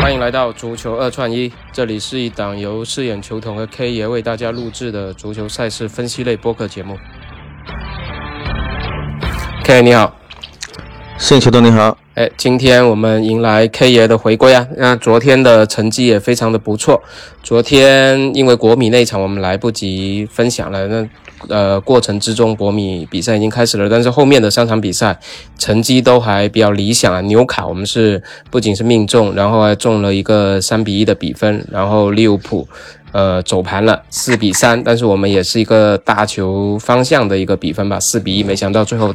欢迎来到足球二串一，这里是一档由饰演球童和 K 爷为大家录制的足球赛事分析类播客节目。K 你好，摄影球童你好，哎，今天我们迎来 K 爷的回归啊！那昨天的成绩也非常的不错。昨天因为国米那场我们来不及分享了，那呃过程之中国米比赛已经开始了，但是后面的三场比赛成绩都还比较理想啊。纽卡我们是不仅是命中，然后还中了一个三比一的比分，然后利物浦。呃，走盘了四比三，但是我们也是一个大球方向的一个比分吧，四比一。没想到最后，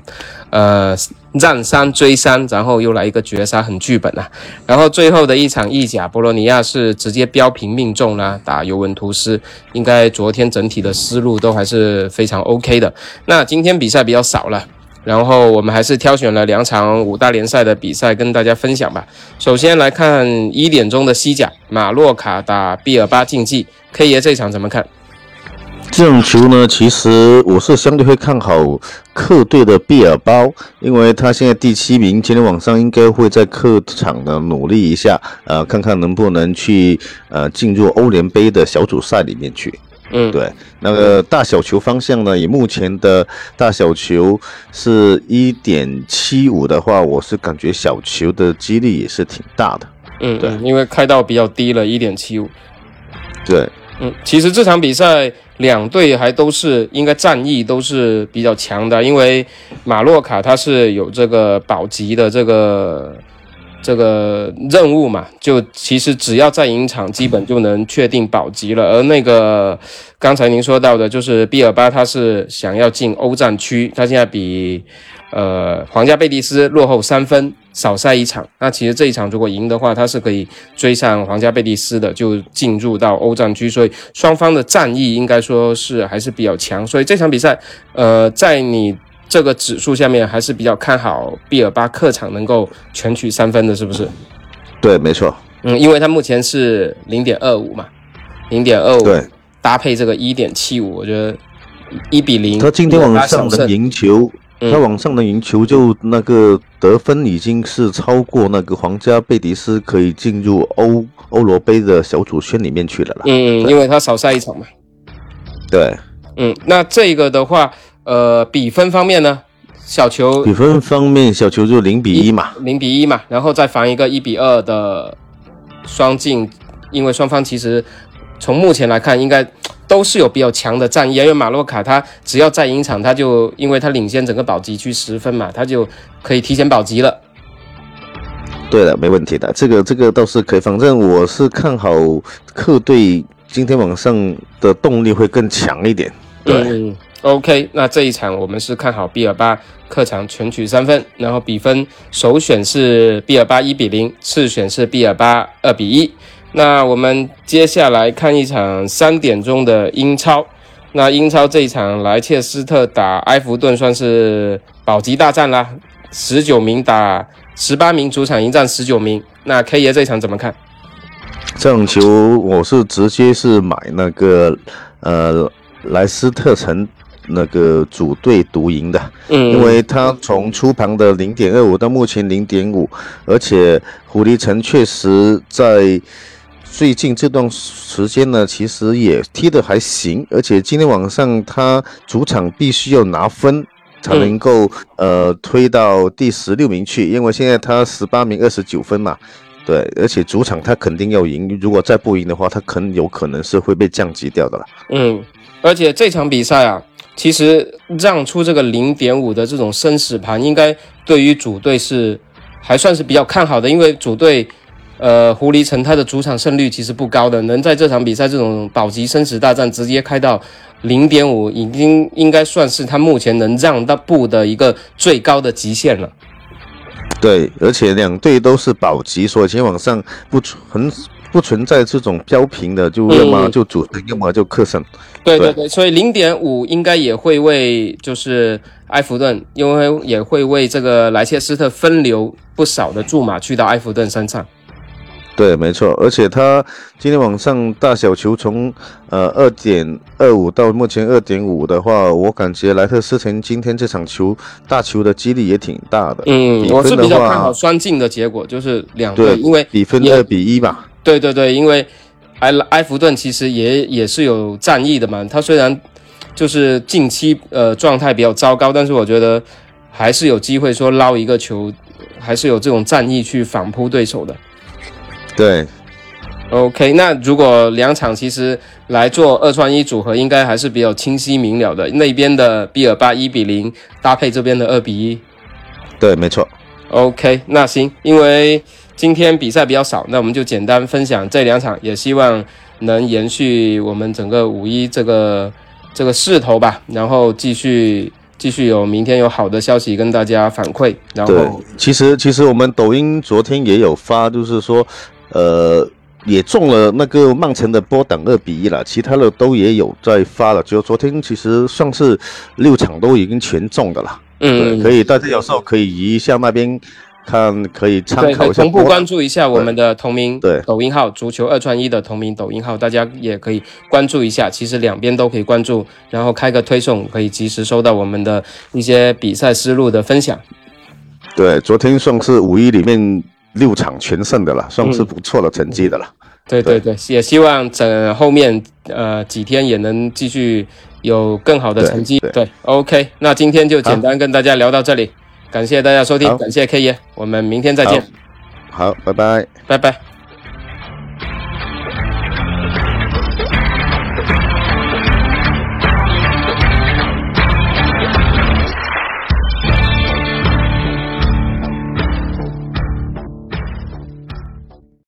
呃，让三追三，然后又来一个绝杀，很剧本啊。然后最后的一场意甲，博洛尼亚是直接标平命中了，打尤文图斯。应该昨天整体的思路都还是非常 OK 的。那今天比赛比较少了。然后我们还是挑选了两场五大联赛的比赛跟大家分享吧。首先来看一点钟的西甲，马洛卡打毕尔巴竞技，K 爷这场怎么看？这种球呢，其实我是相对会看好客队的毕尔包，因为他现在第七名，今天晚上应该会在客场的努力一下，呃，看看能不能去呃进入欧联杯的小组赛里面去。嗯，对，那个大小球方向呢？以目前的大小球是一点七五的话，我是感觉小球的几率也是挺大的。嗯，对，因为开到比较低了，一点七五。对，嗯，其实这场比赛两队还都是应该战役都是比较强的，因为马洛卡他是有这个保级的这个。这个任务嘛，就其实只要再赢场，基本就能确定保级了。而那个刚才您说到的，就是毕尔巴，他是想要进欧战区，他现在比呃皇家贝蒂斯落后三分，少赛一场。那其实这一场如果赢的话，他是可以追上皇家贝蒂斯的，就进入到欧战区。所以双方的战意应该说是还是比较强。所以这场比赛，呃，在你。这个指数下面还是比较看好毕尔巴客场能够全取三分的，是不是？对，没错。嗯，因为它目前是零点二五嘛，零点二五，对，搭配这个一点七五，我觉得一比零。他今天晚上的赢球，他往上的赢球就那个得分已经是超过那个皇家贝蒂斯可以进入欧欧罗杯的小组圈里面去了啦。嗯，因为他少赛一场嘛。对。嗯，那这个的话。呃，比分方面呢，小球比分方面，小球就零比一嘛，零比一嘛，然后再防一个一比二的双进，因为双方其实从目前来看，应该都是有比较强的战役，因为马洛卡他只要再赢场，他就因为他领先整个保级区十分嘛，他就可以提前保级了。对的，没问题的，这个这个倒是可以，反正我是看好客队今天晚上的动力会更强一点。对。OK，那这一场我们是看好毕尔巴客场全取三分，然后比分首选是毕尔巴一比零，次选是毕尔巴二比一。那我们接下来看一场三点钟的英超，那英超这一场莱切斯特打埃弗顿算是保级大战啦，十九名打十八名，主场迎战十九名。那 K 爷这一场怎么看？这场球我是直接是买那个呃莱斯特城。那个组队独赢的，嗯，因为他从出盘的零点二五到目前零点五，而且狐狸城确实在最近这段时间呢，其实也踢得还行，而且今天晚上他主场必须要拿分才能够呃推到第十六名去，因为现在他十八名二十九分嘛，对，而且主场他肯定要赢，如果再不赢的话，他很有可能是会被降级掉的了。嗯，而且这场比赛啊。其实让出这个零点五的这种生死盘，应该对于主队是还算是比较看好的，因为主队，呃，狐狸城他的主场胜率其实不高的，能在这场比赛这种保级生死大战直接开到零点五，已经应该算是他目前能让到步的一个最高的极限了。对，而且两队都是保级，所以今天晚上不很。不存在这种标平的，就要么就主胜，要么就客胜。对对对，所以零点五应该也会为就是埃弗顿，因为也会为这个莱切斯特分流不少的注码去到埃弗顿身上。对，没错，而且他今天晚上大小球从呃二点二五到目前二点五的话，我感觉莱特斯滕今天这场球大球的几率也挺大的。嗯，我是比较看好双进的结果，就是两队，因为比分二比一吧。对对对，因为埃埃弗顿其实也也是有战役的嘛，他虽然就是近期呃状态比较糟糕，但是我觉得还是有机会说捞一个球，还是有这种战役去反扑对手的。对，OK，那如果两场其实来做二串一组合，应该还是比较清晰明了的。那边的比尔巴一比零搭配这边的二比一，对，没错。OK，那行，因为今天比赛比较少，那我们就简单分享这两场，也希望能延续我们整个五一这个这个势头吧，然后继续。继续有明天有好的消息跟大家反馈，然后其实其实我们抖音昨天也有发，就是说，呃，也中了那个曼城的波等二比一了，其他的都也有在发了，就昨天其实算是六场都已经全中的了，嗯，可以大家有时候可以移一下那边。看可以参考一下，同步关注一下我们的同名对抖音号“足球二串一”的同名抖音号，大家也可以关注一下。其实两边都可以关注，然后开个推送，可以及时收到我们的一些比赛思路的分享。对，昨天算是五一里面六场全胜的了，算是不错的成绩的了。对对对，也希望整后面呃几天也能继续有更好的成绩。对，OK，那今天就简单跟大家聊到这里。感谢大家收听，感谢 K 爷，我们明天再见。好，拜拜，拜拜。